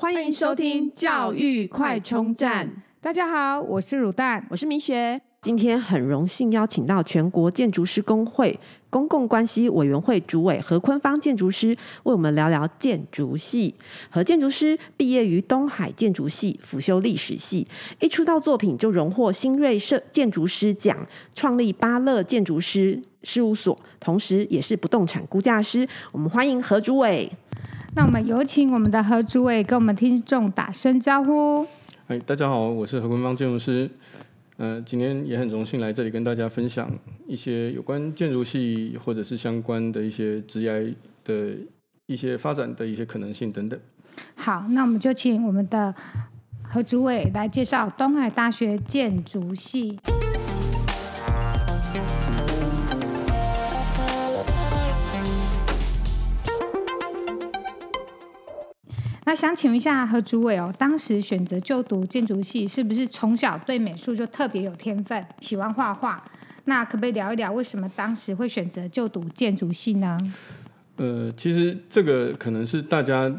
欢迎收听教育快充站。大家好，我是乳蛋，我是米雪。今天很荣幸邀请到全国建筑师工会公共关系委员会主委何坤芳建筑师，为我们聊聊建筑系。何建筑师毕业于东海建筑系，辅修历史系，一出道作品就荣获新锐设建筑师奖，创立巴乐建筑师事务所，同时也是不动产估价师。我们欢迎何主委。那我们有请我们的何主委跟我们听众打声招呼。哎，大家好，我是何坤芳建筑师。呃，今天也很荣幸来这里跟大家分享一些有关建筑系或者是相关的一些职业的一些发展的一些可能性等等。好，那我们就请我们的何主委来介绍东海大学建筑系。那想请问一下何主委哦，当时选择就读建筑系，是不是从小对美术就特别有天分，喜欢画画？那可不可以聊一聊为什么当时会选择就读建筑系呢？呃，其实这个可能是大家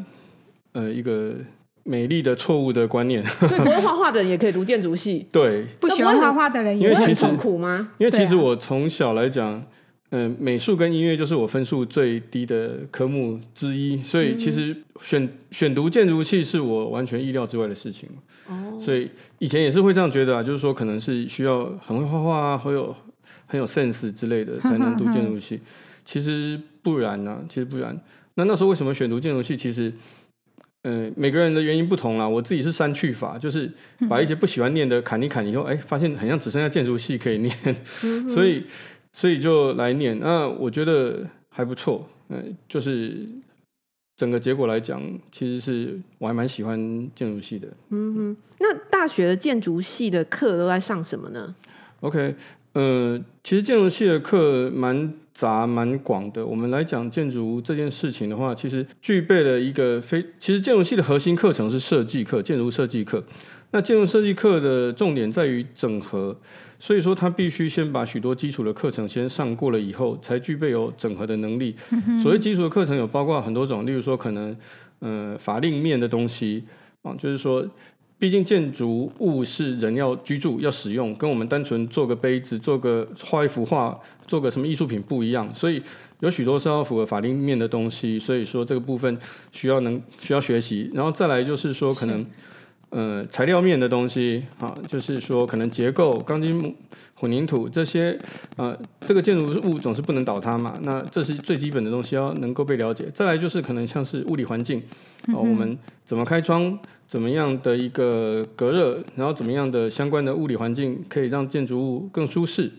呃一个美丽的错误的观念，所以不会画画的人也可以读建筑系？对，不喜欢画画的人也会很痛苦吗？因为其实我从小来讲。嗯、呃，美术跟音乐就是我分数最低的科目之一，所以其实选选读建筑系是我完全意料之外的事情。哦，所以以前也是会这样觉得啊，就是说可能是需要很会画画啊，很有很有 sense 之类的才能读建筑系。其实不然呢、啊，其实不然。那那时候为什么选读建筑系？其实，呃，每个人的原因不同啦。我自己是删去法，就是把一些不喜欢念的砍一砍以后，哎，发现好像只剩下建筑系可以念，所以。所以就来念，那我觉得还不错，嗯，就是整个结果来讲，其实是我还蛮喜欢建筑系的。嗯哼，那大学的建筑系的课都在上什么呢？OK，呃，其实建筑系的课蛮杂蛮广的。我们来讲建筑这件事情的话，其实具备了一个非，其实建筑系的核心课程是设计课，建筑设计课。那建筑设计课的重点在于整合。所以说，他必须先把许多基础的课程先上过了以后，才具备有整合的能力。所谓基础的课程有包括很多种，例如说可能呃法令面的东西啊，就是说，毕竟建筑物是人要居住要使用，跟我们单纯做个杯子、做个画一幅画、做个什么艺术品不一样，所以有许多是要符合法令面的东西。所以说这个部分需要能需要学习，然后再来就是说可能。呃，材料面的东西啊，就是说可能结构、钢筋、混凝土这些，呃，这个建筑物总是不能倒塌嘛。那这是最基本的东西，要能够被了解。再来就是可能像是物理环境，哦、呃，我们怎么开窗，怎么样的一个隔热，然后怎么样的相关的物理环境可以让建筑物更舒适。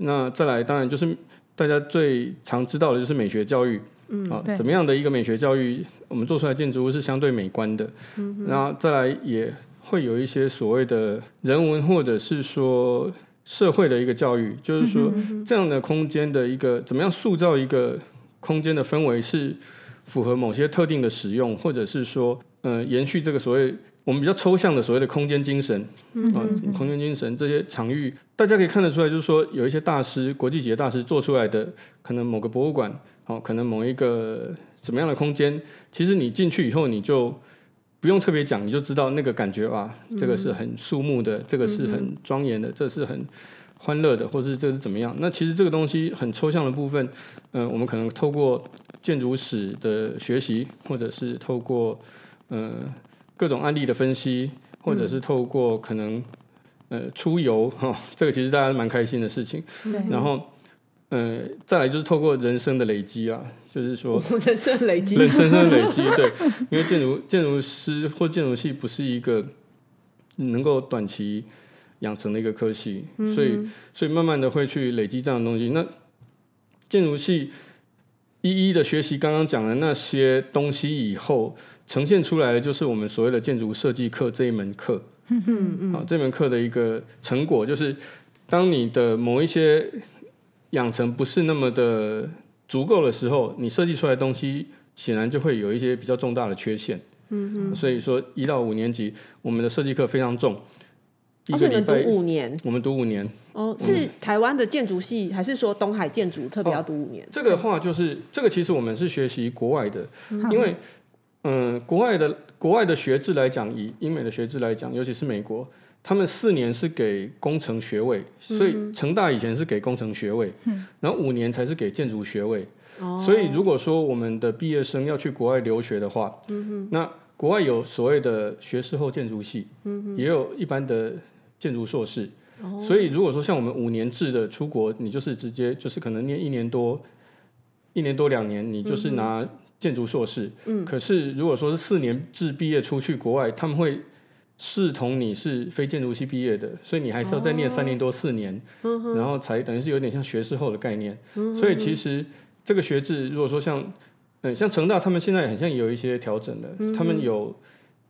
那再来，当然就是大家最常知道的就是美学教育。嗯，啊，怎么样的一个美学教育，我们做出来建筑物是相对美观的。嗯，然后再来也会有一些所谓的人文或者是说社会的一个教育，就是说这样的空间的一个怎么样塑造一个空间的氛围是符合某些特定的使用，或者是说，呃，延续这个所谓我们比较抽象的所谓的空间精神。啊，空间精神这些场域，大家可以看得出来，就是说有一些大师，国际级的大师做出来的，可能某个博物馆。好，可能某一个怎么样的空间，其实你进去以后，你就不用特别讲，你就知道那个感觉啊，这个是很肃穆的，这个是很庄严的，这是很欢乐的，或是这是怎么样？那其实这个东西很抽象的部分，嗯、呃，我们可能透过建筑史的学习，或者是透过呃各种案例的分析，或者是透过可能呃出游哈，这个其实大家蛮开心的事情，然后。嗯、呃，再来就是透过人生的累积啊，就是说 人生累积，人生的累积，对，因为建筑建筑师或建筑系不是一个能够短期养成的一个科系，嗯、所以所以慢慢的会去累积这样的东西。那建筑系一一的学习刚刚讲的那些东西以后，呈现出来的就是我们所谓的建筑设计课这一门课。嗯嗯嗯，好，这门课的一个成果就是，当你的某一些养成不是那么的足够的时候，你设计出来的东西显然就会有一些比较重大的缺陷。嗯哼，所以说一到五年级，我们的设计课非常重。而且你们读五年，我们读五年。哦，是台湾的建筑系，还是说东海建筑特别要读五年？哦，这个话就是这个，其实我们是学习国外的，因为嗯，国外的国外的学制来讲，以英美的学制来讲，尤其是美国，他们四年是给工程学位，所以成大以前是给工程学位，嗯、然后五年才是给建筑学位。哦、所以如果说我们的毕业生要去国外留学的话，嗯、那国外有所谓的学士后建筑系，嗯、也有一般的建筑硕士。哦、所以如果说像我们五年制的出国，你就是直接就是可能念一年多，一年多两年，你就是拿建筑硕士。嗯、可是如果说是四年制毕业出去国外，他们会视同你是非建筑系毕业的，所以你还是要再念三年多四年，哦、然后才等于是有点像学士后的概念。嗯、所以其实这个学制，如果说像嗯像成大，他们现在很像有一些调整的，嗯、他们有。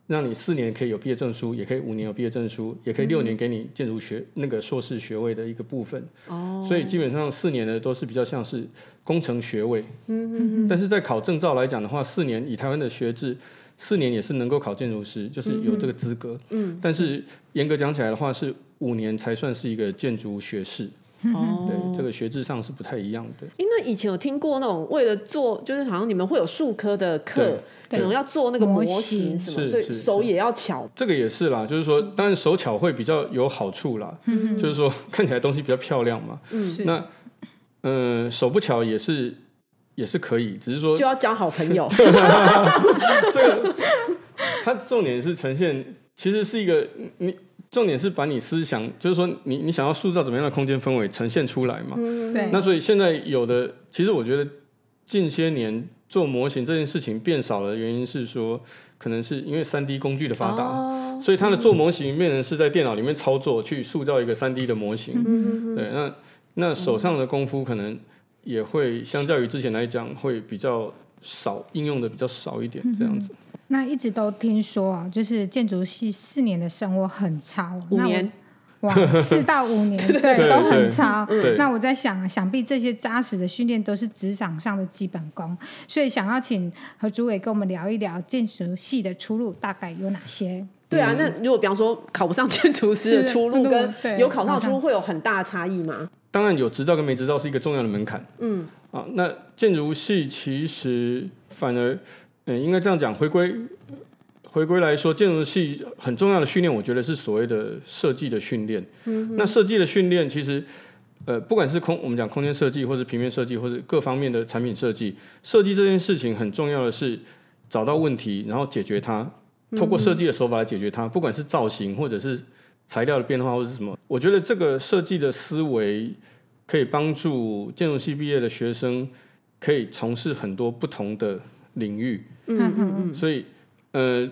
让你四年可以有毕业证书，也可以五年有毕业证书，也可以六年给你建筑学、嗯、那个硕士学位的一个部分。哦，所以基本上四年的都是比较像是工程学位。嗯嗯嗯。但是在考证照来讲的话，四年以台湾的学制，四年也是能够考建筑师，就是有这个资格。嗯。但是严格讲起来的话，是五年才算是一个建筑学士。哦，对，这个学制上是不太一样的。因为以前有听过那种为了做，就是好像你们会有术科的课，可能要做那个模型什么，所以手也要巧。这个也是啦，就是说，当然手巧会比较有好处啦，嗯就是说 看起来东西比较漂亮嘛。嗯，那嗯，手不巧也是也是可以，只是说就要交好朋友。这个它重点是呈现，其实是一个你。重点是把你思想，就是说你你想要塑造怎么样的空间氛围呈现出来嘛？嗯、对。那所以现在有的，其实我觉得近些年做模型这件事情变少的原因是说，可能是因为三 D 工具的发达，哦、所以它的做模型变成是在电脑里面操作去塑造一个三 D 的模型。嗯、对，那那手上的功夫可能也会相较于之前来讲会比较少，应用的比较少一点，这样子。那一直都听说啊，就是建筑系四年的生活很长，五年，哇，四到五年，对，都很长。那我在想啊，想必这些扎实的训练都是职场上的基本功，所以想要请何主委跟我们聊一聊建筑系的出路大概有哪些？对啊，那如果比方说考不上建筑师的出路跟有考上出路会有很大的差异吗？当然有执照跟没执照是一个重要的门槛。嗯，啊，那建筑系其实反而。嗯，应该这样讲，回归回归来说，建筑系很重要的训练，我觉得是所谓的设计的训练。嗯，那设计的训练，其实呃，不管是空我们讲空间设计，或是平面设计，或是各方面的产品设计，设计这件事情很重要的是找到问题，然后解决它，透过设计的手法来解决它。不管是造型，或者是材料的变化，或者是什么，我觉得这个设计的思维可以帮助建筑系毕业的学生，可以从事很多不同的领域。嗯嗯嗯，所以，呃，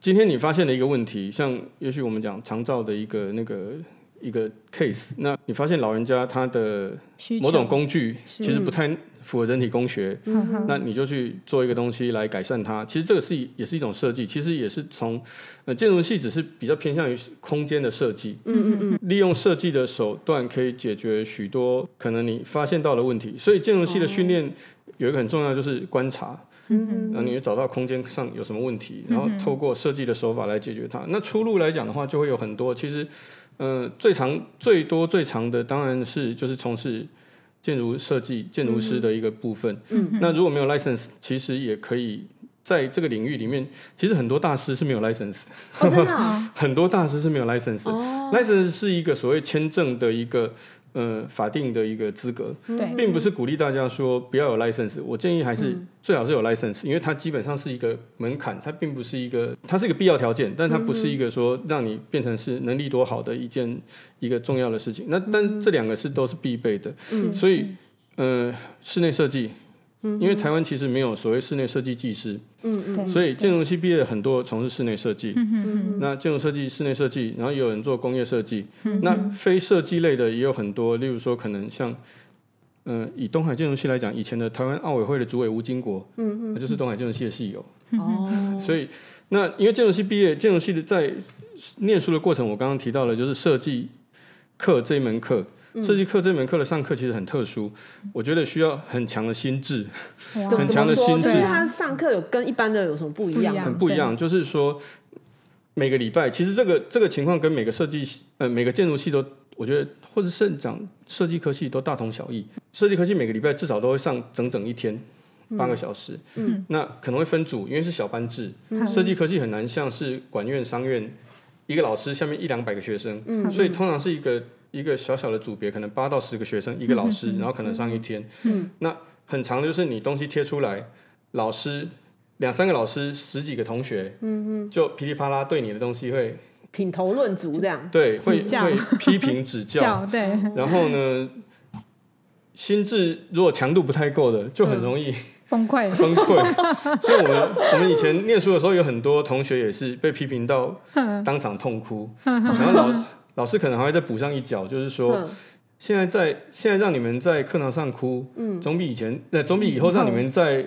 今天你发现了一个问题，像也许我们讲长照的一个那个一个 case，那你发现老人家他的某种工具其实不太符合人体工学，嗯、那你就去做一个东西来改善它。其实这个是也是一种设计，其实也是从呃建筑系只是比较偏向于空间的设计，嗯嗯嗯，利用设计的手段可以解决许多可能你发现到的问题。所以建筑系的训练有一个很重要就是观察。嗯，那你会找到空间上有什么问题，然后透过设计的手法来解决它。那出路来讲的话，就会有很多。其实，呃，最长、最多、最长的当然是就是从事建筑设计、建筑师的一个部分。嗯哼，那如果没有 license，其实也可以在这个领域里面。其实很多大师是没有 license 的。哦，真的哦？很多大师是没有 license 的。哦，license 是一个所谓签证的一个。呃，法定的一个资格，对并不是鼓励大家说不要有 license。我建议还是最好是有 license，、嗯、因为它基本上是一个门槛，它并不是一个，它是一个必要条件，但它不是一个说让你变成是能力多好的一件一个重要的事情。那但这两个是都是必备的，嗯、所以呃，室内设计。因为台湾其实没有所谓室内设计技师，嗯嗯，所以建筑系毕业的很多从事室内设计，嗯嗯，那建筑设计、室内设计，然后也有人做工业设计，嗯，那非设计类的也有很多，例如说可能像，嗯，以东海建筑系来讲，以前的台湾奥委会的主委吴金国，嗯嗯，那就是东海建筑系的系友，哦，所以那因为建筑系毕业，建筑系的在念书的过程，我刚刚提到了就是设计课这一门课。设计课这门课的上课其实很特殊，我觉得需要很强的心智，很强的心智。对，他上课有跟一般的有什么不一样？很不一样，就是说每个礼拜，其实这个这个情况跟每个设计呃每个建筑系都，我觉得或者是讲设计科系都大同小异。设计科系每个礼拜至少都会上整整一天。八个小时。嗯，那可能会分组，因为是小班制，设计科系很难像是管院、商院一个老师下面一两百个学生，嗯，所以通常是一个一个小小的组别，可能八到十个学生一个老师，然后可能上一天。嗯，那很长的就是你东西贴出来，老师两三个老师十几个同学，嗯嗯，就噼里啪啦对你的东西会。品头论足这样，对，会会批评指教，对。然后呢，心智如果强度不太够的，就很容易崩溃。崩溃。所以我们我们以前念书的时候，有很多同学也是被批评到当场痛哭，然后老师老师可能还会再补上一脚，就是说，现在在现在让你们在课堂上哭，嗯，总比以前那总比以后让你们在。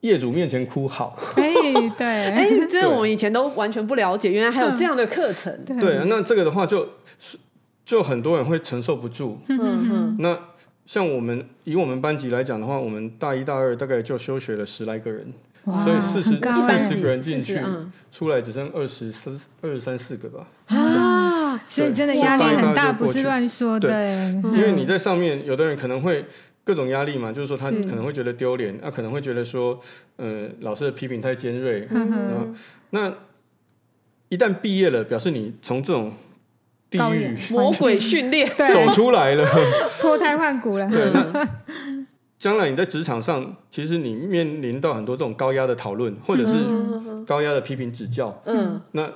业主面前哭好，哎，对，哎，这我们以前都完全不了解，原来还有这样的课程。对，那这个的话就就很多人会承受不住。嗯嗯。那像我们以我们班级来讲的话，我们大一大二大概就休学了十来个人，所以四十四十个人进去，出来只剩二十三二十三四个吧。啊，所以真的压力很大，不是乱说的。因为你在上面，有的人可能会。各种压力嘛，就是说他可能会觉得丢脸，那、啊、可能会觉得说，呃，老师的批评太尖锐。嗯、哼那一旦毕业了，表示你从这种地狱魔鬼训练走出来了，脱胎换骨了。对，那 将来你在职场上，其实你面临到很多这种高压的讨论，或者是高压的批评指教，嗯，那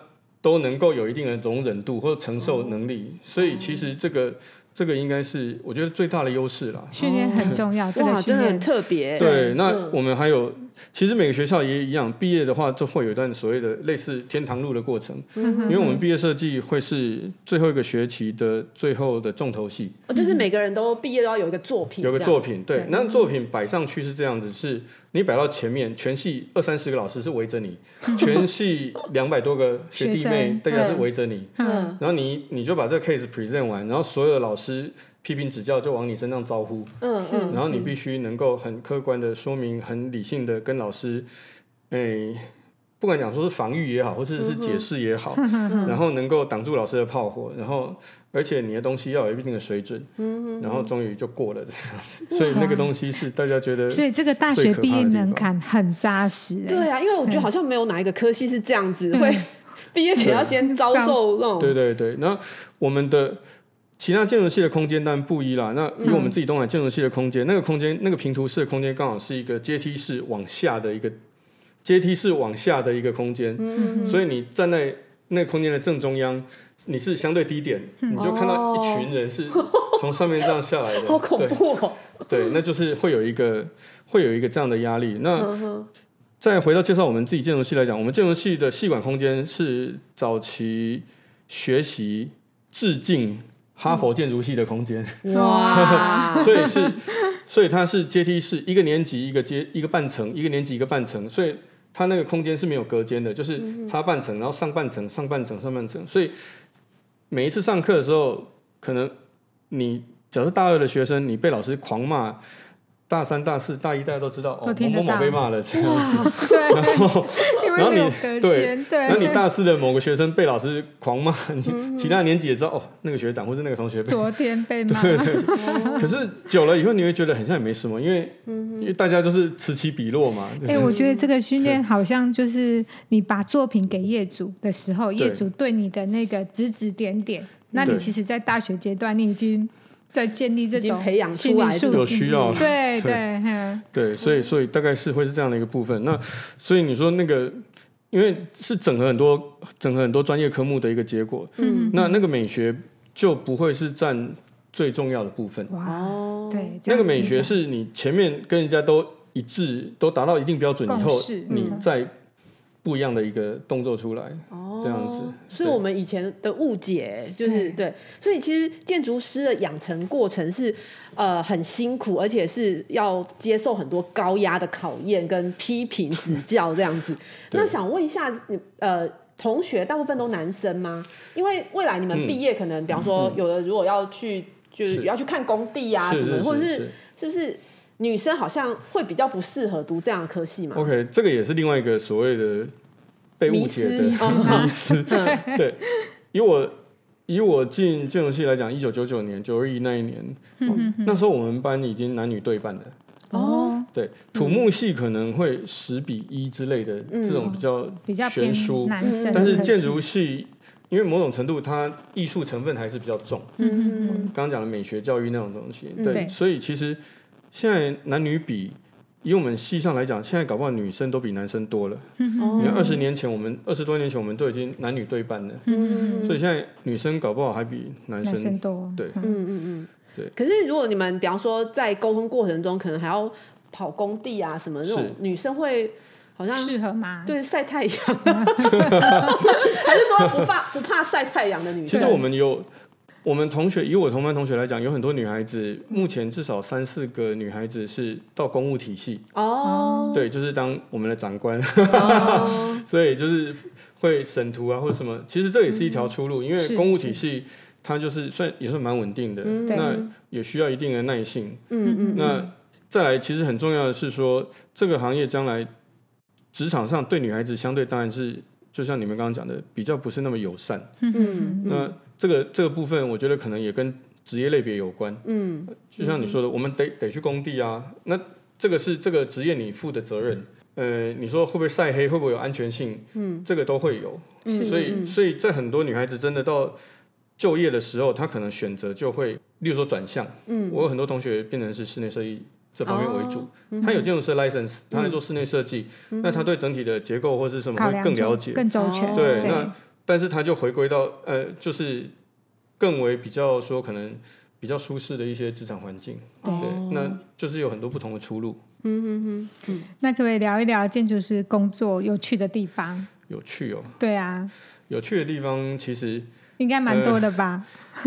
都能够有一定的容忍度或承受能力，嗯、所以其实这个。这个应该是我觉得最大的优势了。训练很重要，这个真的很特别。对，那我们还有。其实每个学校也一样，毕业的话就会有一段所谓的类似天堂路的过程，嗯、因为我们毕业设计会是最后一个学期的最后的重头戏。哦，就是每个人都毕业都要有一个作品，有个作品，对，对。那作品摆上去是这样子，是你摆到前面，全系二三十个老师是围着你，全系两百多个学弟妹大家是围着你，嗯、然后你你就把这个 case present 完，然后所有的老师。批评指教就往你身上招呼，嗯，然后你必须能够很客观的说明，很理性的跟老师，诶，不管讲说是防御也好，或者是解释也好，然后能够挡住老师的炮火，然后而且你的东西要有一定的水准，嗯，然后终于就过了这样子，所以那个东西是大家觉得，所以这个大学毕业门槛很扎实，对啊，因为我觉得好像没有哪一个科系是这样子，会毕业前要先遭受那种，对对对，然后我们的。其他建筑系的空间当然不一啦。那以我们自己东海建筑系的空间，嗯、那个空间那个平图式的空间刚好是一个阶梯式往下的一个阶梯式往下的一个空间，嗯、所以你站在那个空间的正中央，你是相对低点，嗯、你就看到一群人是从上面这样下来的，好恐怖哦。对，那就是会有一个会有一个这样的压力。那、再回到介绍我们自己建筑系来讲，我们建筑系的系管空间是早期学习致敬。哈佛建筑系的空间，哇，所以是，所以它是阶梯式，一个年级一个阶一个半层，一个年级一个半层，所以它那个空间是没有隔间的，就是差半层，然后上半层，上半层，上半层，所以每一次上课的时候，可能你假如大二的学生，你被老师狂骂。大三、大四、大一，大家都知道哦，某某某被骂了这样子。然后，然后你对，然后你大四的某个学生被老师狂骂，你其他年级也知道哦，那个学长或是那个同学被昨天被骂。对对。可是久了以后，你会觉得很像也没什么，因为因为大家就是此起彼落嘛。哎，我觉得这个训练好像就是你把作品给业主的时候，业主对你的那个指指点点，那你其实，在大学阶段，你已经。在建立这种培养出来有需要，对 对。对，所以所以大概是会是这样的一个部分。那所以你说那个，因为是整合很多整合很多专业科目的一个结果，嗯，那那个美学就不会是占最重要的部分。哇，对，那个美学是你前面跟人家都一致，都达到一定标准以后，你再。不一样的一个动作出来，哦，这样子，所以我们以前的误解就是对，对，所以其实建筑师的养成过程是呃很辛苦，而且是要接受很多高压的考验跟批评指教这样子。那想问一下，呃，同学大部分都男生吗？因为未来你们毕业可能，嗯、比方说有的如果要去，就是。要去看工地啊什么，是或者是。是不是？女生好像会比较不适合读这样的科系嘛？OK，这个也是另外一个所谓的被误解的迷思。对，以我以我进建筑系来讲，一九九九年九二一那一年，嗯那时候我们班已经男女对半的。哦，对，土木系可能会十比一之类的、嗯、这种比较比较偏悬殊，男生，但是建筑系因为某种程度它艺术成分还是比较重。嗯嗯刚刚讲的美学教育那种东西，嗯、对。所以其实现在男女比。以我们系上来讲，现在搞不好女生都比男生多了。你看二十年前，我们二十多年前，我们都已经男女对半了。嗯，所以现在女生搞不好还比男生，男生多。对，嗯嗯嗯，对。可是如果你们比方说在沟通过程中，可能还要跑工地啊什么那种，女生会好像适合吗？对，晒太阳，还是说不怕不怕晒太阳的女生？其实我们有。我们同学以我同班同学来讲，有很多女孩子，目前至少三四个女孩子是到公务体系。哦，对，就是当我们的长官，哦、所以就是会审图啊或者什么，其实这也是一条出路，嗯、因为公务体系它就是算也是蛮稳定的，那也需要一定的耐性，嗯嗯，那再来其实很重要的是说，这个行业将来职场上对女孩子相对当然是就像你们刚刚讲的，比较不是那么友善，嗯嗯，那。这个这个部分，我觉得可能也跟职业类别有关。嗯，就像你说的，我们得得去工地啊。那这个是这个职业你负的责任。呃，你说会不会晒黑，会不会有安全性？嗯，这个都会有。所以，所以在很多女孩子真的到就业的时候，她可能选择就会，例如说转向。嗯，我有很多同学变成是室内设计这方面为主。他有建筑师 license，他来做室内设计，那他对整体的结构或是什么会更了解，更周全。对，那。但是他就回归到呃，就是更为比较说可能比较舒适的一些职场环境，对，那就是有很多不同的出路。嗯嗯嗯嗯。那可不可以聊一聊建筑师工作有趣的地方？有趣哦。对啊。有趣的地方其实。应该蛮多的吧，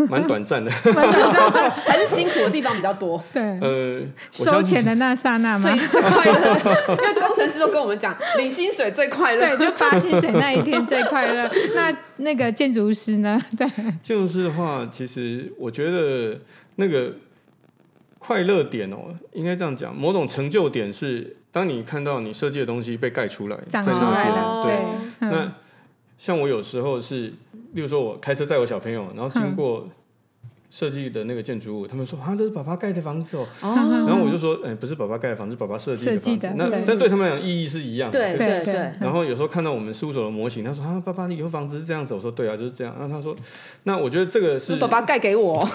蛮、呃、短暂的，还是辛苦的地方比较多。对，呃，收钱的那刹那嘛，最最快乐，因为工程师都跟我们讲，领薪水最快乐，对，就发薪水那一天最快乐。那那个建筑师呢？对，建筑师的话，其实我觉得那个快乐点哦，应该这样讲，某种成就点是，当你看到你设计的东西被盖出来，长出来了，对，嗯、那像我有时候是。例如说，我开车载我小朋友，然后经过设计的那个建筑物，他们说啊，这是爸爸盖的房子哦。然后我就说，哎，不是爸爸盖的房子，是爸爸设计的房子。那但对他们来讲，意义是一样的。对对对。然后有时候看到我们事务所的模型，他说啊，爸爸，你以后房子是这样子。我说对啊，就是这样。然后他说，那我觉得这个是爸爸盖给我。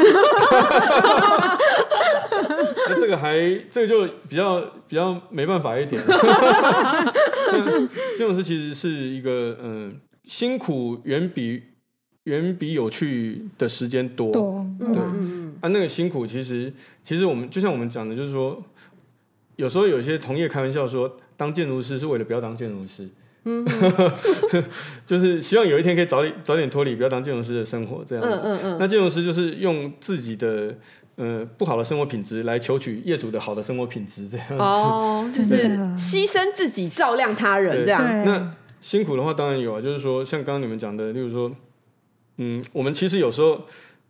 那这个还这个就比较比较没办法一点。这种事其实是一个嗯，辛苦远比。远比有趣的时间多，多对，嗯、啊，那个辛苦其实，其实我们就像我们讲的，就是说，有时候有些同业开玩笑说，当建筑师是为了不要当建筑师，嗯，就是希望有一天可以早点早点脱离不要当建筑师的生活这样子，嗯嗯嗯、那建筑师就是用自己的呃不好的生活品质来求取业主的好的生活品质这样子，哦，就是牺牲自己照亮他人这样。那辛苦的话当然有啊，就是说像刚刚你们讲的，例如说。嗯，我们其实有时候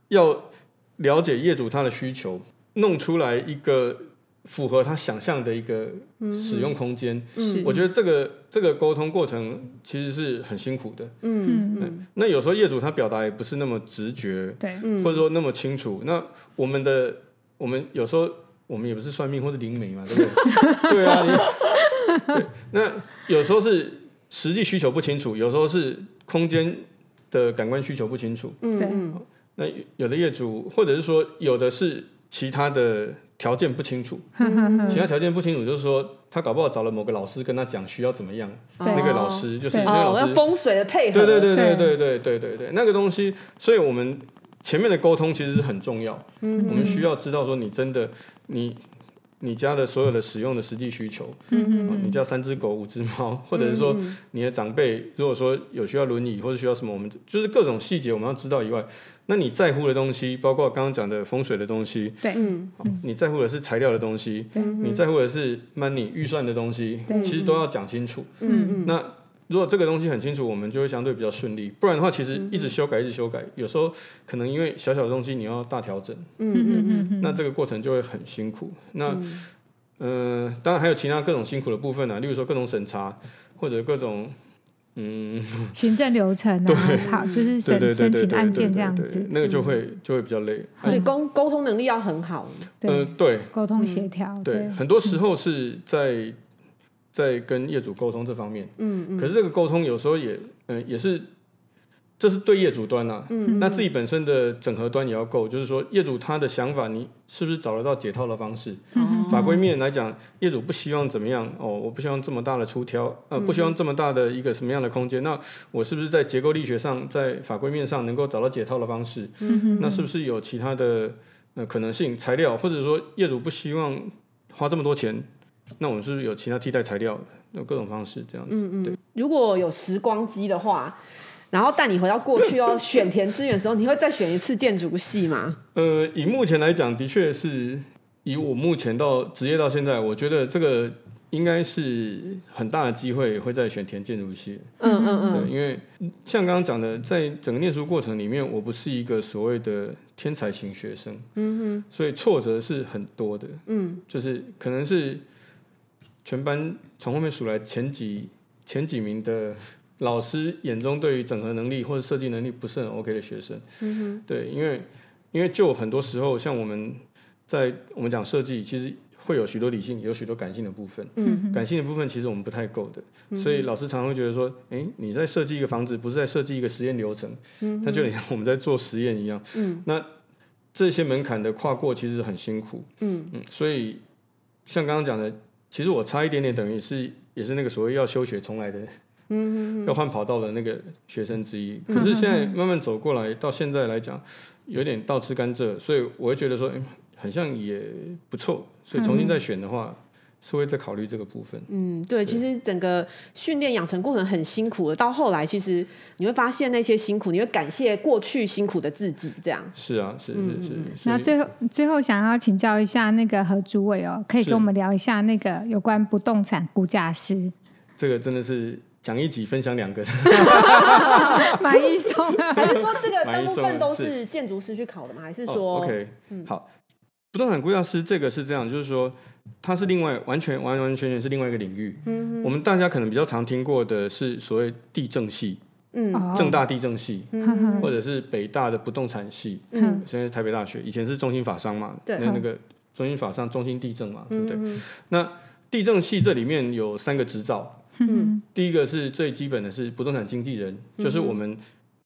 要了解业主他的需求，弄出来一个符合他想象的一个使用空间。嗯，我觉得这个这个沟通过程其实是很辛苦的。嗯嗯。那有时候业主他表达也不是那么直觉，对，或者说那么清楚。那我们的我们有时候我们也不是算命或是灵媒嘛，对不对？对啊。对。那有时候是实际需求不清楚，有时候是空间。的感官需求不清楚，嗯，那有的业主或者是说有的是其他的条件不清楚，其他条件不清楚，就是说他搞不好找了某个老师跟他讲需要怎么样，那个老师就是那个老师风水的配合，对对对对对对对对对，那个东西，所以我们前面的沟通其实是很重要，嗯，我们需要知道说你真的你。你家的所有的使用的实际需求，嗯嗯，你家三只狗、五只猫，或者是说你的长辈，如果说有需要轮椅或者需要什么，我们就是各种细节我们要知道以外，那你在乎的东西，包括刚刚讲的风水的东西，对，嗯，你在乎的是材料的东西，对，你在乎的是 money 预算的东西，其实都要讲清楚，嗯嗯，那。如果这个东西很清楚，我们就会相对比较顺利。不然的话，其实一直修改，一直修改，有时候可能因为小小的东西你要大调整，嗯嗯嗯，那这个过程就会很辛苦。那，嗯、呃，当然还有其他各种辛苦的部分啊，例如说各种审查或者各种嗯，行政流程啊，好，就是申申请案件这样子，那个就会就会比较累。所以沟沟通能力要很好。嗯，对，沟通协调，对，很多时候是在在跟业主沟通这方面。嗯嗯。可是这个沟通有时候也，嗯，也是。这是对业主端呐、啊，嗯，那自己本身的整合端也要够，就是说业主他的想法，你是不是找得到解套的方式？嗯、法规面来讲，业主不希望怎么样？哦，我不希望这么大的出挑，呃，不希望这么大的一个什么样的空间？那我是不是在结构力学上，在法规面上能够找到解套的方式？嗯，那是不是有其他的呃可能性材料，或者说业主不希望花这么多钱，那我们是不是有其他替代材料？有各种方式这样子。嗯嗯，对。如果有时光机的话。然后带你回到过去哦选填志愿的时候，你会再选一次建筑系吗？呃，以目前来讲，的确是以我目前到职业到现在，我觉得这个应该是很大的机会会再选填建筑系。嗯嗯嗯。对，因为像刚刚讲的，在整个念书过程里面，我不是一个所谓的天才型学生。嗯哼。所以挫折是很多的。嗯。就是可能是全班从后面数来前几前几名的。老师眼中对于整合能力或者设计能力不是很 OK 的学生，嗯哼，对，因为因为就很多时候，像我们在我们讲设计，其实会有许多理性，有许多感性的部分，嗯哼，感性的部分其实我们不太够的，嗯、所以老师常常会觉得说，哎，你在设计一个房子，不是在设计一个实验流程，嗯哼，那就像我们在做实验一样，嗯，那这些门槛的跨过其实很辛苦，嗯。嗯，所以像刚刚讲的，其实我差一点点，等于是也是那个所谓要休学重来的。嗯，要换跑道的那个学生之一，可是现在慢慢走过来，到现在来讲，有点倒吃甘蔗，所以我会觉得说，欸，很像也不错，所以重新再选的话，是会再考虑这个部分。嗯，对，其实整个训练养成过程很辛苦的，到后来其实你会发现那些辛苦，你会感谢过去辛苦的自己，这样。是啊，是是是。那最后最后想要请教一下那个何主委哦，可以跟我们聊一下那个有关不动产估价师。这个真的是。讲一集分享两个，买一送啊？还是说这个大部分都是建筑师去考的吗？还是说、oh, OK？、嗯、好，不动产估价师这个是这样，就是说它是另外完全完完全全是另外一个领域。嗯，我们大家可能比较常听过的是所谓地政系，嗯，正大地政系，嗯，或者是北大的不动产系，嗯，现在是台北大学，以前是中心法商嘛，对，那那个中心法商、中心地政嘛，对不对？嗯、那地政系这里面有三个执照。嗯，第一个是最基本的是不动产经纪人，嗯、就是我们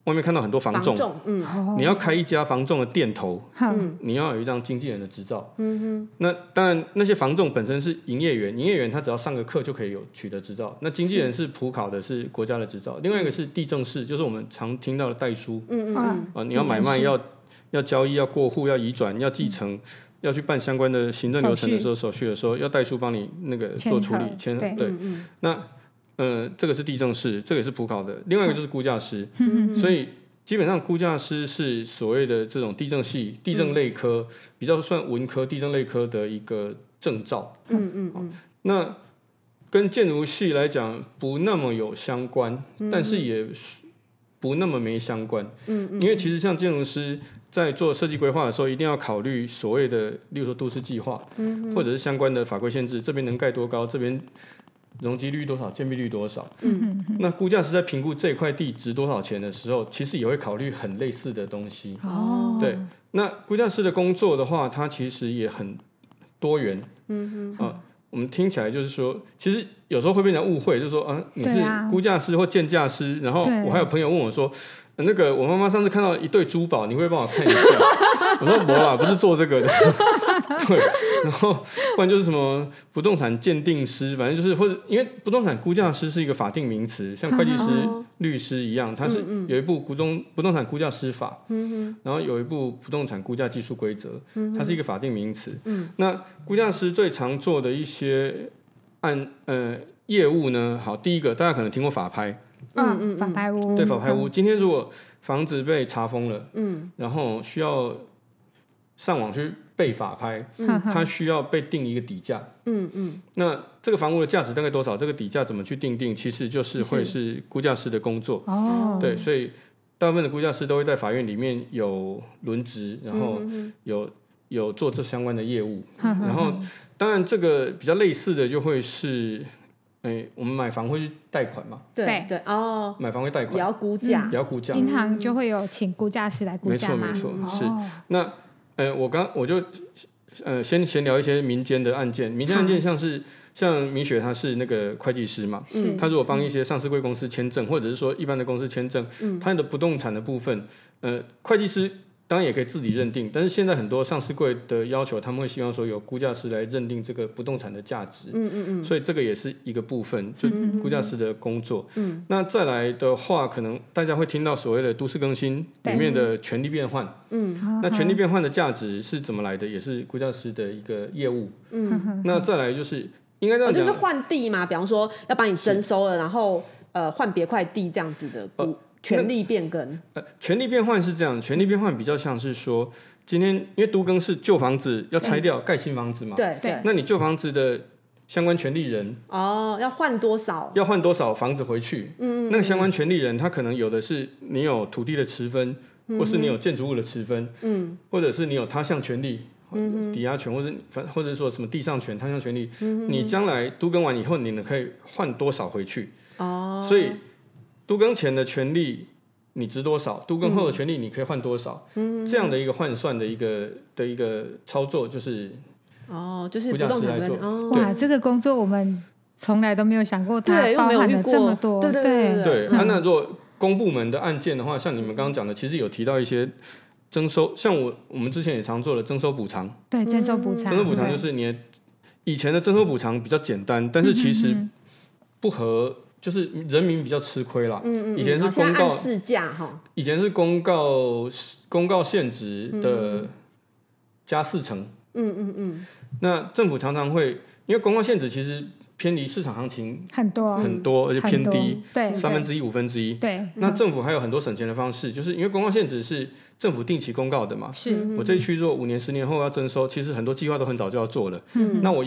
外面看到很多房仲，嗯，你要开一家房仲的店头，嗯，你要有一张经纪人的执照，嗯哼，那当然那些房仲本身是营业员，营业员他只要上个课就可以有取得执照，那经纪人是普考的，是国家的执照，另外一个是地政士，就是我们常听到的代书，嗯嗯嗯，啊，你要买卖要要交易要过户要移转要继承。嗯。要去办相关的行政流程的时候，手续。的时候要代书帮你那个做处理签，对，那呃这个是地政士，这个也是普考的，另外一个就是估价师，嗯、所以基本上估价师是所谓的这种地政系、地政类科、嗯、比较算文科地政类科的一个证照，嗯嗯嗯，那跟建筑系来讲不那么有相关，嗯、但是也不那么没相关，嗯嗯、因为其实像建筑师。在做设计规划的时候，一定要考虑所谓的，例如说都市计划，嗯、或者是相关的法规限制，这边能盖多高，这边容积率多少，建蔽率多少。嗯、哼那估价师在评估这块地值多少钱的时候，其实也会考虑很类似的东西。哦，对。那估价师的工作的话，它其实也很多元。嗯哼啊，我们听起来就是说，其实有时候会被人误会，就是说啊，你是估价师或鉴价师。啊、然后我还有朋友问我说。那个，我妈妈上次看到一对珠宝，你会帮我看一下？我说没啦，不是做这个的。对，然后不然就是什么不动产鉴定师，反正就是或者因为不动产估价师是一个法定名词，像会计师、律师一样，它是有一部股东不动产估价师法，然后有一部不动产估价技术规则，它是一个法定名词。那估价师最常做的一些案呃业务呢？好，第一个大家可能听过法拍。嗯嗯，法拍屋对法拍屋。今天如果房子被查封了，嗯，然后需要上网去备法拍，嗯，它需要被定一个底价，嗯嗯。那这个房屋的价值大概多少？这个底价怎么去定定？其实就是会是估价师的工作哦。对，所以大部分的估价师都会在法院里面有轮值，然后有有做这相关的业务。然后当然这个比较类似的就会是。哎，我们买房会去贷款嘛？对对哦，买房会贷款，也要估价，也要估价。银行就会有请估价师来估价吗？没错没错，是。那呃，我刚我就呃先闲聊一些民间的案件，民间案件像是。像米雪，她是那个会计师嘛，是他如果帮一些上市贵公司签证，或者是说一般的公司签证，嗯、他的不动产的部分，呃，会计师当然也可以自己认定，但是现在很多上市柜的要求，他们会希望说有估价师来认定这个不动产的价值，嗯嗯嗯，所以这个也是一个部分，就估价师的工作。嗯，嗯，那再来的话，可能大家会听到所谓的都市更新里面的权利变换，嗯，那权利变换的价值是怎么来的，也是估价师的一个业务。嗯，那再来就是。应该这样讲，哦，就是换地嘛，比方说要把你征收了，然后呃换别块地这样子的股权利变更。呃，权利变换是这样，权利变换比较像是说，今天因为都更是旧房子要拆掉盖新房子嘛，对对。那你旧房子的相关权利人哦，要换多少？要换多少房子回去？嗯，嗯，嗯，那个相关权利人他可能有的是你有土地的持分，或是你有建筑物的持分，嗯，或者是你有他项权利。抵押权，或者反，或者说什么地上权、他项权利，嗯、你将来都更完以后，你能可以换多少回去？哦，所以都更前的权利你值多少，都更后的权利你可以换多少？嗯，这样的一个换算的一个的一个操作，就是哦，就是不动产来做。哦、哇，这个工作我们从来都没有想过，它包含了这么多。对对对对，对。那、那如果公部门的案件的话，像你们刚刚讲的，其实有提到一些。征收像我我们之前也常做的征收补偿，对征收补偿，征收补偿就是你以前的征收补偿比较简单，但是其实不合，就是人民比较吃亏啦。嗯嗯，以前是公告市价哈，以前是公告公告现值的加四成。嗯嗯嗯，那政府常常会因为公告限值其实。偏离市场行情很多很多，而且偏低，对三分之一五分之一。对，那政府还有很多省钱的方式，就是因为公告限值是政府定期公告的嘛。是，我这一区做五年、十年后要征收，其实很多计划都很早就要做了。嗯，那我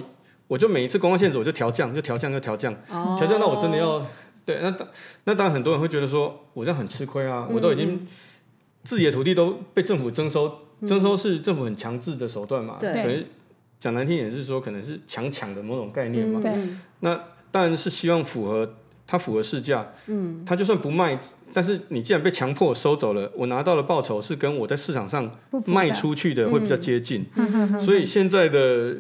我就每一次公告限制我就调降，就调降，就调降，调降到我真的要对。那当那当然很多人会觉得说，我这样很吃亏啊，我都已经自己的土地都被政府征收，征收是政府很强制的手段嘛。对。讲难听点是说，可能是强抢的某种概念嘛。嗯、那当然是希望符合它符合市价。嗯。它就算不卖，但是你既然被强迫收走了，我拿到的报酬是跟我在市场上卖出去的会比较接近。嗯、所以现在的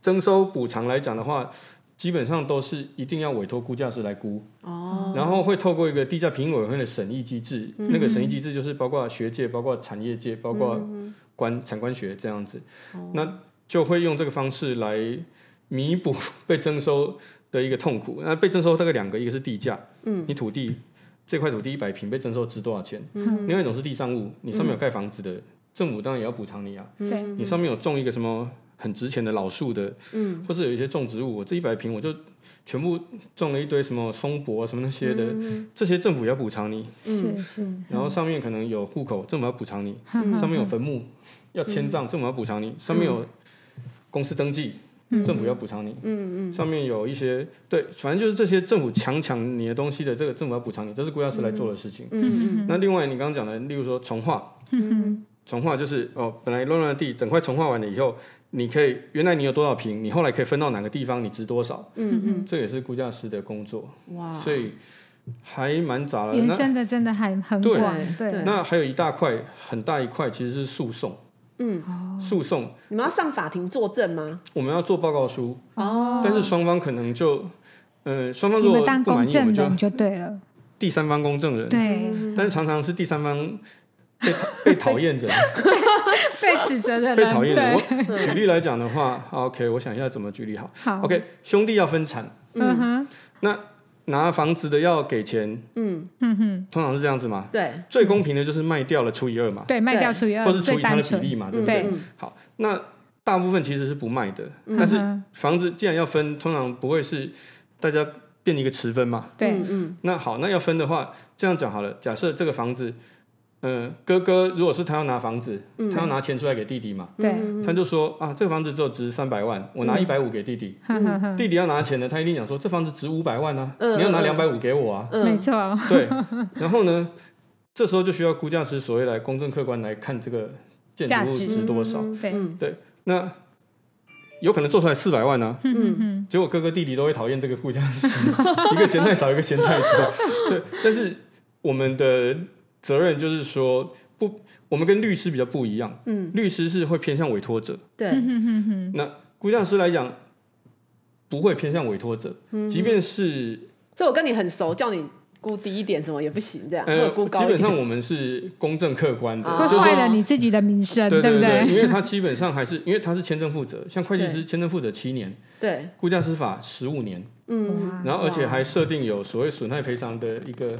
征收补偿来讲的话，基本上都是一定要委托估价师来估。哦。然后会透过一个地价评议委员会的审议机制，嗯、那个审议机制就是包括学界、包括产业界、包括官产官学这样子。哦、那就会用这个方式来弥补被征收的一个痛苦。那被征收大概两个，一个是地价，嗯，你土地这块土地一百平被征收值多少钱？嗯，另外一种是地上物，你上面有盖房子的，嗯、政府当然也要补偿你啊。对，你上面有种一个什么很值钱的老树的，嗯，或是有一些种植物，我这一百平我就全部种了一堆什么松柏什么那些的，嗯、这些政府要补偿你。是是。然后上面可能有户口，政府要补偿你；嗯、上面有坟墓要迁葬，嗯、政府要补偿你；上面有。公司登记，政府要补偿你。嗯嗯，上面有一些对，反正就是这些政府强抢你的东西的，这个政府要补偿你，这是估价师来做的事情。嗯嗯，那另外你刚刚讲的，例如说重化，嗯，重划就是哦，本来乱乱的地，整块重化完了以后，你可以原来你有多少瓶，你后来可以分到哪个地方，你值多少？嗯嗯，这也是估价师的工作。哇，所以还蛮杂的。延伸的真的还很广。对，那还有一大块很大一块，其实是诉讼。嗯，诉讼，你们要上法庭作证吗？我们要做报告书哦，但是双方可能就，呃，双方如果不满意，我们就就对了。第三方公证人，对，但是常常是第三方被被讨厌者，被指责的人，被讨厌的。我举例来讲的话，OK，我想一下怎么举例好。好，OK，兄弟要分产，嗯哼，那。拿房子的要给钱，嗯嗯哼，通常是这样子嘛。对，最公平的就是卖掉了除以二嘛。对，卖掉除以二，或是除以它的比例嘛，对不对？好，那大部分其实是不卖的，但是房子既然要分，通常不会是大家变一个持分嘛。对，嗯。那好，那要分的话，这样讲好了，假设这个房子。嗯，哥哥如果是他要拿房子，嗯、他要拿钱出来给弟弟嘛，对，他就说啊，这个房子只有值三百万，我拿一百五给弟弟，嗯、弟弟要拿钱呢，他一定讲说这房子值五百万啊，嗯、你要拿两百五给我啊，没错，对，然后呢，这时候就需要估价师所谓来公正客观来看这个建筑物值多少，嗯、对，对，那有可能做出来四百万呢、啊，嗯，结果哥哥弟弟都会讨厌这个估价师，一个嫌太少，一个嫌太多，对。但是我们的责任就是说，不，我们跟律师比较不一样，嗯，律师是会偏向委托者，对，那估价师来讲不会偏向委托者，即便是，所以我跟你很熟，叫你。估低一点什么也不行，这样。呃，基本上我们是公正客观的，会坏了你自己的名声，对不对？因为他基本上还是，因为他是签证负责，像会计师签证负责七年，对，估价师法十五年。嗯，然后而且还设定有所谓损害赔偿的一个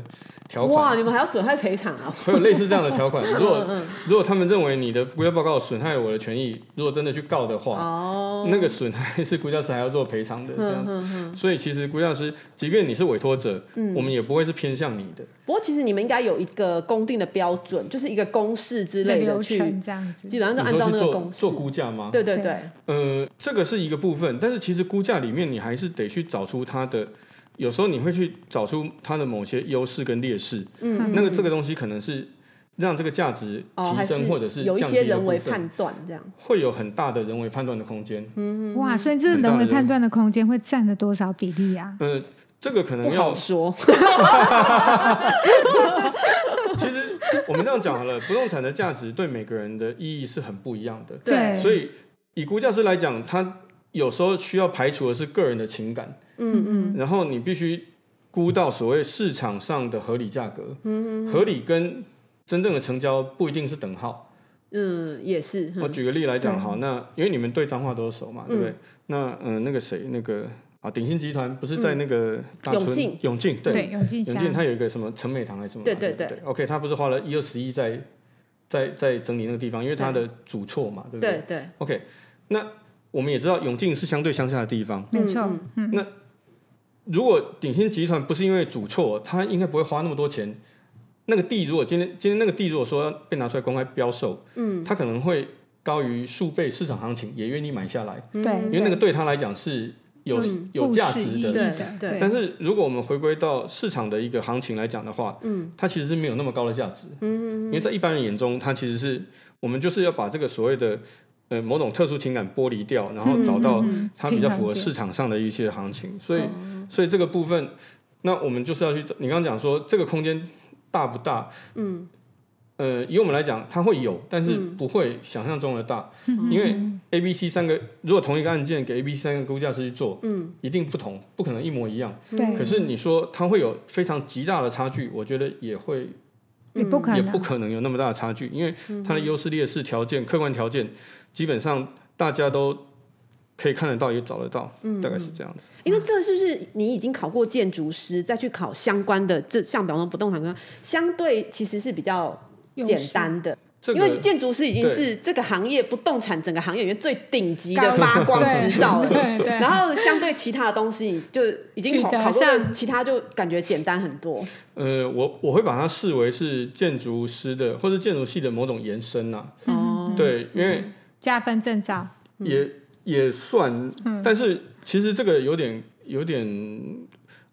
条款。哇，你们还要损害赔偿啊？会有类似这样的条款。如果如果他们认为你的估价报告损害我的权益，如果真的去告的话，哦，那个损害是估价师还要做赔偿的这样子。所以其实估价师，即便你是委托者，我们也不会是偏向你的。不过其实你们应该有一个公定的标准，就是一个公式之类的去这样子，基本上就按照那个公式做估价吗？对对对。呃，这个是一个部分，但是其实估价里面你还是得去找出。它的有时候你会去找出它的某些优势跟劣势，嗯，那个这个东西可能是让这个价值提升，或者是有一些人为判断，这样会有很大的人为判断的空间。嗯，哇，所以这个人为判断的空间会占了多少比例啊？呃，这个可能要说。其实我们这样讲好了，不动产的价值对每个人的意义是很不一样的。对，所以以估价师来讲，他。有时候需要排除的是个人的情感，嗯嗯，然后你必须估到所谓市场上的合理价格，嗯嗯，合理跟真正的成交不一定是等号，嗯，也是。我举个例来讲，好，那因为你们对彰化都熟嘛，对不对？那嗯，那个谁，那个啊，鼎新集团不是在那个大村永进，对，永进，永进，他有一个什么陈美堂还是什么？对对对，OK，他不是花了一二十亿在在在整理那个地方，因为他的主错嘛，对不对？对对，OK，那。我们也知道永靖是相对乡下的地方，没错。嗯，那如果鼎新集团不是因为主错，他应该不会花那么多钱。那个地如果今天今天那个地如果说被拿出来公开标售，嗯，他可能会高于数倍市场行情，也愿意买下来。对，因为那个对他来讲是有有价值的。对对。但是如果我们回归到市场的一个行情来讲的话，嗯，它其实是没有那么高的价值。嗯，因为在一般人眼中，它其实是我们就是要把这个所谓的。呃，某种特殊情感剥离掉，然后找到它比较符合市场上的一些行情，嗯、所以，所以这个部分，那我们就是要去。你刚刚讲说这个空间大不大？嗯，呃，以我们来讲，它会有，但是不会想象中的大，嗯、因为 A、B、C 三个，如果同一个案件给 A、B、C 三个估价师去做，嗯，一定不同，不可能一模一样。对。可是你说它会有非常极大的差距，我觉得也会。也不可能，也不可能有那么大的差距，因为它的优势劣势条件、客观条件，基本上大家都可以看得到，也找得到，嗯、大概是这样子。因为这是不是你已经考过建筑师，再去考相关的这像比方说不动产，相对其实是比较简单的。因为建筑师已经是这个行业不动产整个行业里面最顶级的发光执照了，然后相对其他的东西就已经考考过，其他就感觉简单很多。呃，我我会把它视为是建筑师的或者建筑系的某种延伸呐、啊。哦，对，因为加分证照。也也算，但是其实这个有点有点。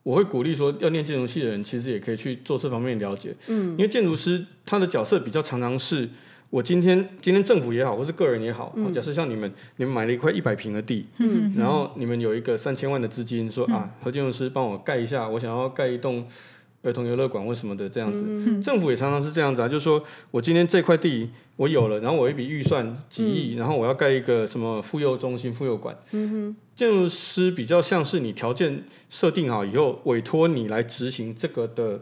我会鼓励说，要念建筑系的人，其实也可以去做这方面了解。嗯，因为建筑师他的角色比较常常是，我今天今天政府也好，或是个人也好，嗯、假设像你们，你们买了一块一百平的地，嗯，然后你们有一个三千万的资金，说、嗯、啊，何建筑师帮我盖一下，我想要盖一栋。儿童游乐馆或什么的这样子？嗯、政府也常常是这样子啊，就是说我今天这块地我有了，然后我一笔预算几亿，嗯、然后我要盖一个什么妇幼中心、妇幼馆。嗯哼，建筑师比较像是你条件设定好以后，委托你来执行这个的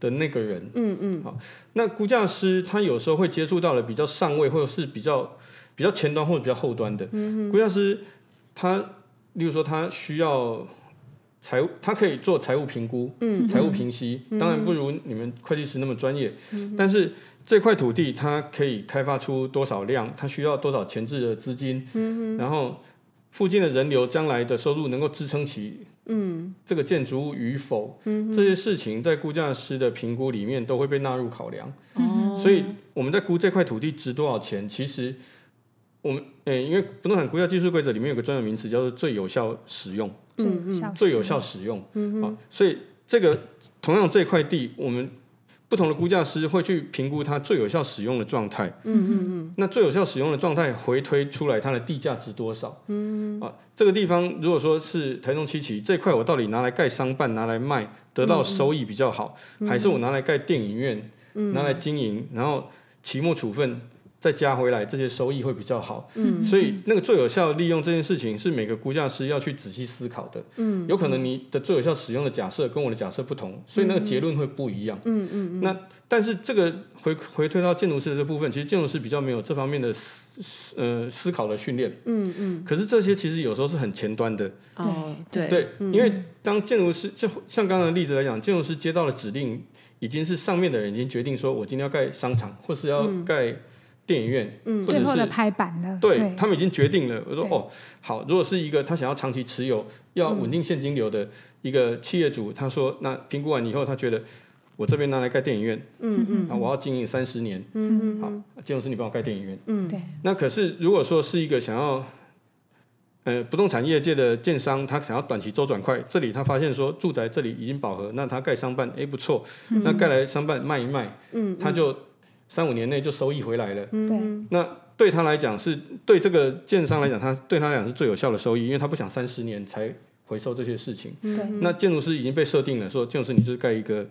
的那个人。嗯嗯，好，那估价师他有时候会接触到了比较上位或者是比较比较前端或者比较后端的。嗯哼，估价师他，例如说他需要。财务，他可以做财务评估，嗯，财务评析，当然不如你们会计师那么专业，嗯，但是这块土地它可以开发出多少量，它需要多少前置的资金，嗯，然后附近的人流将来的收入能够支撑起，嗯，这个建筑物与否，嗯，这些事情在估价师的评估里面都会被纳入考量，哦，所以我们在估这块土地值多少钱，其实。我们诶、欸，因为不动产估价技术规则里面有个专有名词叫做最有效使用，嗯嗯，最有效使用，嗯，嗯所以这个同样这块地，我们不同的估价师会去评估它最有效使用的状态。嗯嗯嗯。那最有效使用的状态回推出来它的地价值多少？嗯啊，这个地方如果说是台中七期这块，我到底拿来盖商办，拿来卖，得到收益比较好，嗯、还是我拿来盖电影院，嗯、拿来经营，然后期末处分？再加回来，这些收益会比较好。嗯，所以那个最有效利用这件事情是每个估价师要去仔细思考的。嗯，有可能你的最有效使用的假设跟我的假设不同，所以那个结论会不一样。嗯嗯嗯。那但是这个回回推到建筑师的这部分，其实建筑师比较没有这方面的思呃思考的训练。嗯嗯。可是这些其实有时候是很前端的。哦，对对，因为当建筑师就像刚刚的例子来讲，建筑师接到了指令，已经是上面的人已经决定说，我今天要盖商场，或是要盖。电影院，嗯，或者是最后的拍板了，对，对。他们已经决定了。我说哦，好，如果是一个他想要长期持有、要稳定现金流的一个企业主，他说，那评估完以后，他觉得我这边拿来盖电影院，嗯嗯，啊，我要经营三十年，嗯嗯，好，建筑师你帮我盖电影院，嗯，对。那可是如果说是一个想要，呃，不动产业界的建商，他想要短期周转快，这里他发现说住宅这里已经饱和，那他盖商办，哎，不错，那盖来商办卖一卖，嗯，他就。三五年内就收益回来了，对，那对他来讲是对这个建商来讲，他对他来讲是最有效的收益，因为他不想三十年才回收这些事情。对，那建筑师已经被设定了，说建筑师你就是盖一个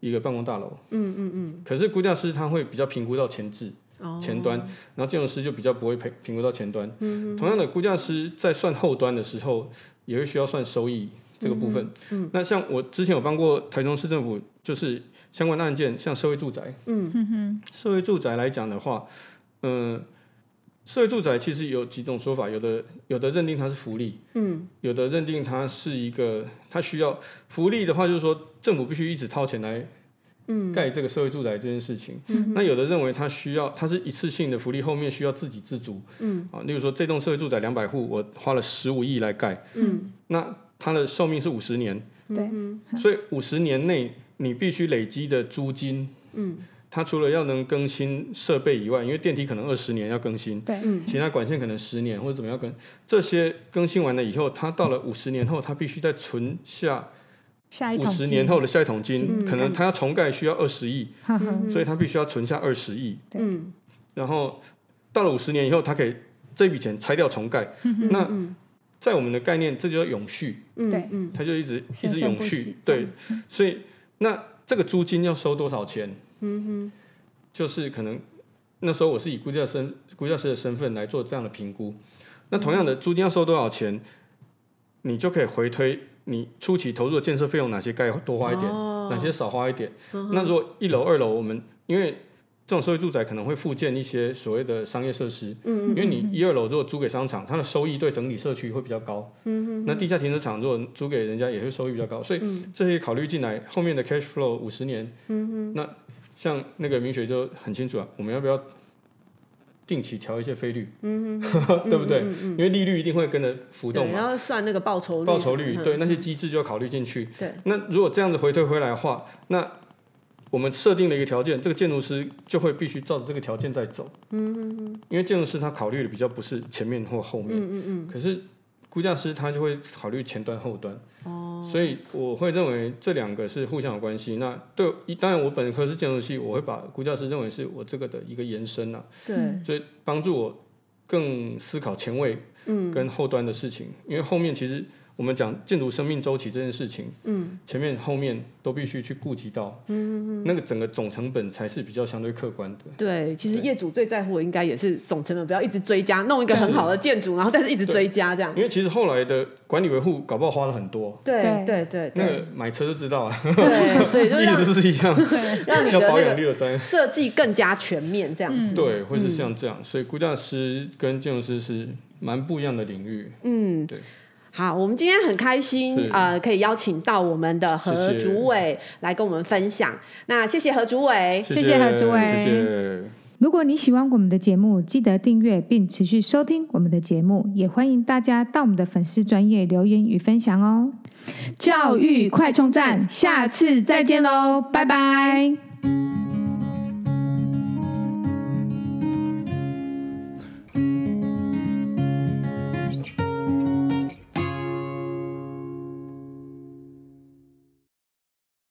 一个办公大楼，嗯嗯嗯。可是估价师他会比较评估到前置、哦、前端，然后建筑师就比较不会评评估到前端。嗯，同样的，估价师在算后端的时候，也会需要算收益这个部分。嗯，那像我之前有帮过台中市政府，就是。相关的案件，像社会住宅，嗯。哼哼，社会住宅来讲的话，嗯、呃，社会住宅其实有几种说法，有的有的认定它是福利，嗯，有的认定它是一个，它需要福利的话，就是说政府必须一直掏钱来，嗯，盖这个社会住宅这件事情，嗯，那有的认为它需要，它是一次性的福利，后面需要自给自足，嗯，啊，例如说这栋社会住宅两百户，我花了十五亿来盖，嗯，那它的寿命是五十年，对，所以五十年内。你必须累积的租金，嗯，它除了要能更新设备以外，因为电梯可能二十年要更新，对，其他管线可能十年或者怎么样更，这些更新完了以后，它到了五十年后，它必须再存下五十年后的下一桶金，可能它要重盖需要二十亿，所以它必须要存下二十亿，嗯，然后到了五十年以后，它可以这笔钱拆掉重盖，那。在我们的概念，这就叫永续，对，嗯，它就一直一直永续，对，所以。那这个租金要收多少钱？嗯哼，就是可能那时候我是以估价师、估价师的身份来做这样的评估。那同样的租金要收多少钱，你就可以回推你初期投入的建设费用哪些该多花一点，哦、哪些少花一点。嗯、那如果一楼、二楼，我们因为这种社会住宅可能会附建一些所谓的商业设施，嗯，因为你一二楼如果租给商场，它的收益对整体社区会比较高，嗯嗯，那地下停车场如果租给人家也会收益比较高，所以这些考虑进来，后面的 cash flow 五十年，嗯哼，那像那个明学就很清楚啊，我们要不要定期调一些费率，嗯哼，对不对？因为利率一定会跟着浮动嘛，然后算那个报酬率，报酬率，对，那些机制就要考虑进去，对，那如果这样子回退回来的话，那我们设定了一个条件，这个建筑师就会必须照着这个条件在走。嗯嗯嗯。因为建筑师他考虑的比较不是前面或后面。嗯嗯嗯。可是估价师他就会考虑前端后端。哦。所以我会认为这两个是互相有关系。那对，当然我本科是建筑系，我会把估价师认为是我这个的一个延伸呐。对。所以帮助我更思考前卫跟后端的事情，因为后面其实。我们讲建筑生命周期这件事情，嗯，前面后面都必须去顾及到，嗯，那个整个总成本才是比较相对客观的。对，其实业主最在乎的应该也是总成本，不要一直追加，弄一个很好的建筑，然后但是一直追加这样。因为其实后来的管理维护搞不好花了很多。对对对，那个买车就知道啊。对，所以就 意思是一样，让你的那个设计更加全面这样子。对，会是像这样，所以估价师跟建筑师是蛮不一样的领域。嗯，对。好，我们今天很开心，是呃，可以邀请到我们的何主委来跟我们分享。谢谢，那谢谢何主委，谢谢何主委。谢谢。如果你喜欢我们的节目，记得订阅并持续收听我们的节目，也欢迎大家到我们的粉丝专业留言与分享哦。教育快充站，下次再见喽，拜拜。